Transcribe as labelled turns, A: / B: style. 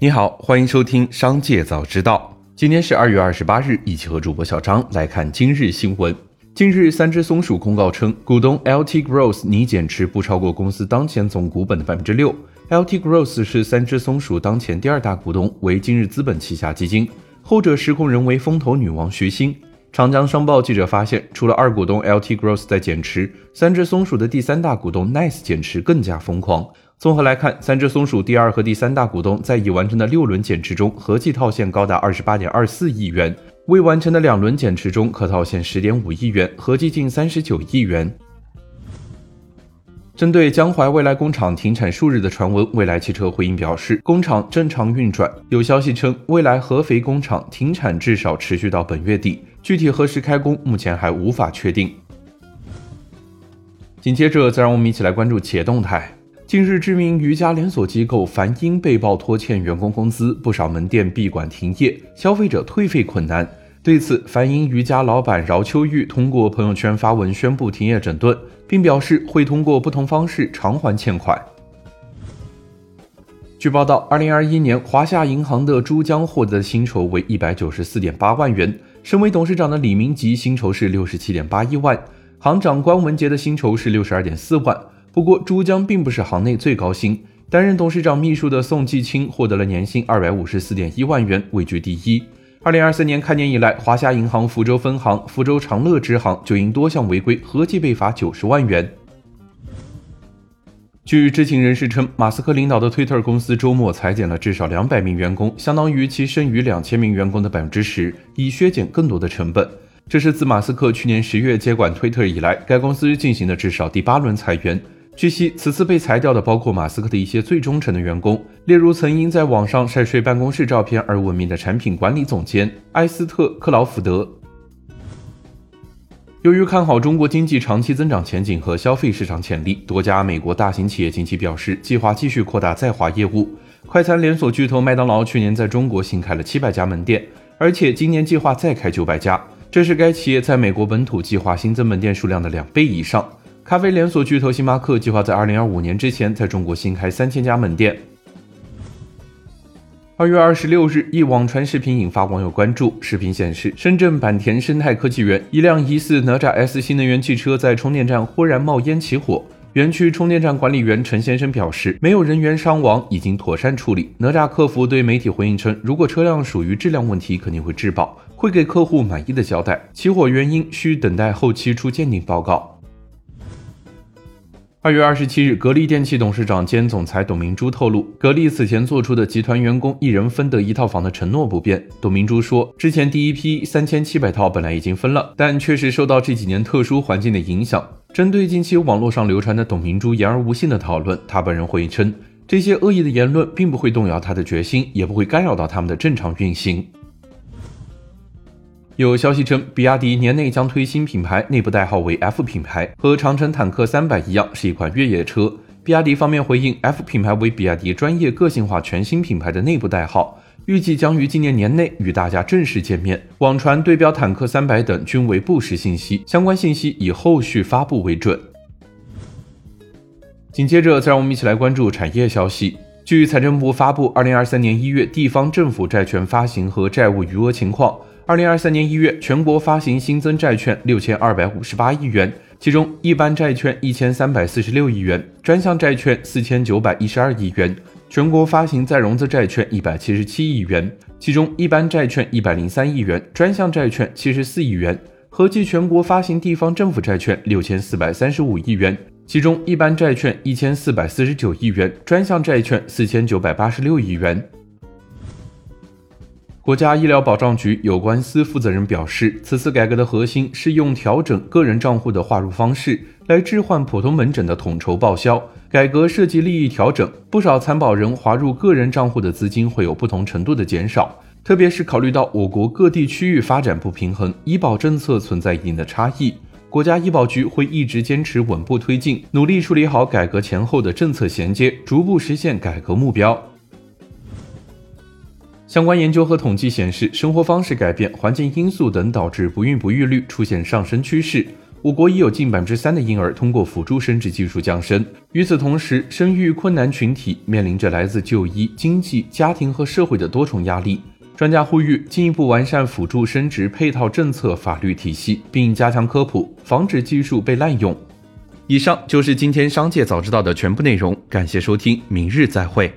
A: 你好，欢迎收听《商界早知道》。今天是二月二十八日，一起和主播小张来看今日新闻。近日，三只松鼠公告称，股东 LT Growth 拟减持不超过公司当前总股本的百分之六。LT Growth 是三只松鼠当前第二大股东，为今日资本旗下基金，后者实控人为风投女王徐新。长江商报记者发现，除了二股东 LT Growth 在减持，三只松鼠的第三大股东 Nice 减持更加疯狂。综合来看，三只松鼠第二和第三大股东在已完成的六轮减持中，合计套现高达二十八点二四亿元；未完成的两轮减持中，可套现十点五亿元，合计近三十九亿元。针对江淮未来工厂停产数日的传闻，未来汽车回应表示，工厂正常运转。有消息称，未来合肥工厂停产至少持续到本月底，具体何时开工，目前还无法确定。紧接着，再让我们一起来关注企业动态。近日，知名瑜伽连锁机构梵音被曝拖欠员工工资，不少门店闭馆停业，消费者退费困难。对此，梵音瑜伽老板饶秋玉通过朋友圈发文宣布停业整顿，并表示会通过不同方式偿还欠款。据报道，二零二一年华夏银行的朱江获得的薪酬为一百九十四点八万元，身为董事长的李明吉薪酬是六十七点八一万，行长关文杰的薪酬是六十二点四万。不过，珠江并不是行内最高薪。担任董事长秘书的宋继清获得了年薪二百五十四点一万元，位居第一。二零二三年开年以来，华夏银行福州分行、福州长乐支行就因多项违规，合计被罚九十万元。据知情人士称，马斯克领导的 Twitter 公司周末裁减了至少两百名员工，相当于其剩余两千名员工的百分之十，以削减更多的成本。这是自马斯克去年十月接管 Twitter 以来，该公司进行的至少第八轮裁员。据悉，此次被裁掉的包括马斯克的一些最忠诚的员工，例如曾因在网上晒睡办公室照片而闻名的产品管理总监埃斯特·克劳福德。由于看好中国经济长期增长前景和消费市场潜力，多家美国大型企业近期表示计划继续扩大在华业务。快餐连锁巨头麦当劳去年在中国新开了七百家门店，而且今年计划再开九百家，这是该企业在美国本土计划新增门店数量的两倍以上。咖啡连锁巨头星巴克计划在二零二五年之前在中国新开三千家门店。二月二十六日，一网传视频引发网友关注。视频显示，深圳坂田生态科技园一辆疑似哪吒 S 新能源汽车在充电站忽然冒烟起火。园区充电站管理员陈先生表示，没有人员伤亡，已经妥善处理。哪吒客服对媒体回应称，如果车辆属于质量问题，肯定会质保，会给客户满意的交代。起火原因需等待后期出鉴定报告。二月二十七日，格力电器董事长兼总裁董明珠透露，格力此前做出的集团员工一人分得一套房的承诺不变。董明珠说，之前第一批三千七百套本来已经分了，但确实受到这几年特殊环境的影响。针对近期网络上流传的董明珠言而无信的讨论，他本人回应称，这些恶意的言论并不会动摇他的决心，也不会干扰到他们的正常运行。有消息称，比亚迪年内将推新品牌，内部代号为 F 品牌，和长城坦克三百一样，是一款越野车。比亚迪方面回应，F 品牌为比亚迪专业个性化全新品牌的内部代号，预计将于今年年内与大家正式见面。网传对标坦克三百等均为不实信息，相关信息以后续发布为准。紧接着，再让我们一起来关注产业消息。据财政部发布，二零二三年一月地方政府债券发行和债务余额情况。二零二三年一月，全国发行新增债券六千二百五十八亿元，其中一般债券一千三百四十六亿元，专项债券四千九百一十二亿元。全国发行再融资债券一百七十七亿元，其中一般债券一百零三亿元，专项债券七十四亿元。合计全国发行地方政府债券六千四百三十五亿元，其中一般债券一千四百四十九亿元，专项债券四千九百八十六亿元。国家医疗保障局有关司负责人表示，此次改革的核心是用调整个人账户的划入方式来置换普通门诊的统筹报销。改革涉及利益调整，不少参保人划入个人账户的资金会有不同程度的减少，特别是考虑到我国各地区域发展不平衡，医保政策存在一定的差异，国家医保局会一直坚持稳步推进，努力处理好改革前后的政策衔接，逐步实现改革目标。相关研究和统计显示，生活方式改变、环境因素等导致不孕不育率出现上升趋势。我国已有近百分之三的婴儿通过辅助生殖技术降生。与此同时，生育困难群体面临着来自就医、经济、家庭和社会的多重压力。专家呼吁进一步完善辅助生殖配套政策法律体系，并加强科普，防止技术被滥用。以上就是今天商界早知道的全部内容，感谢收听，明日再会。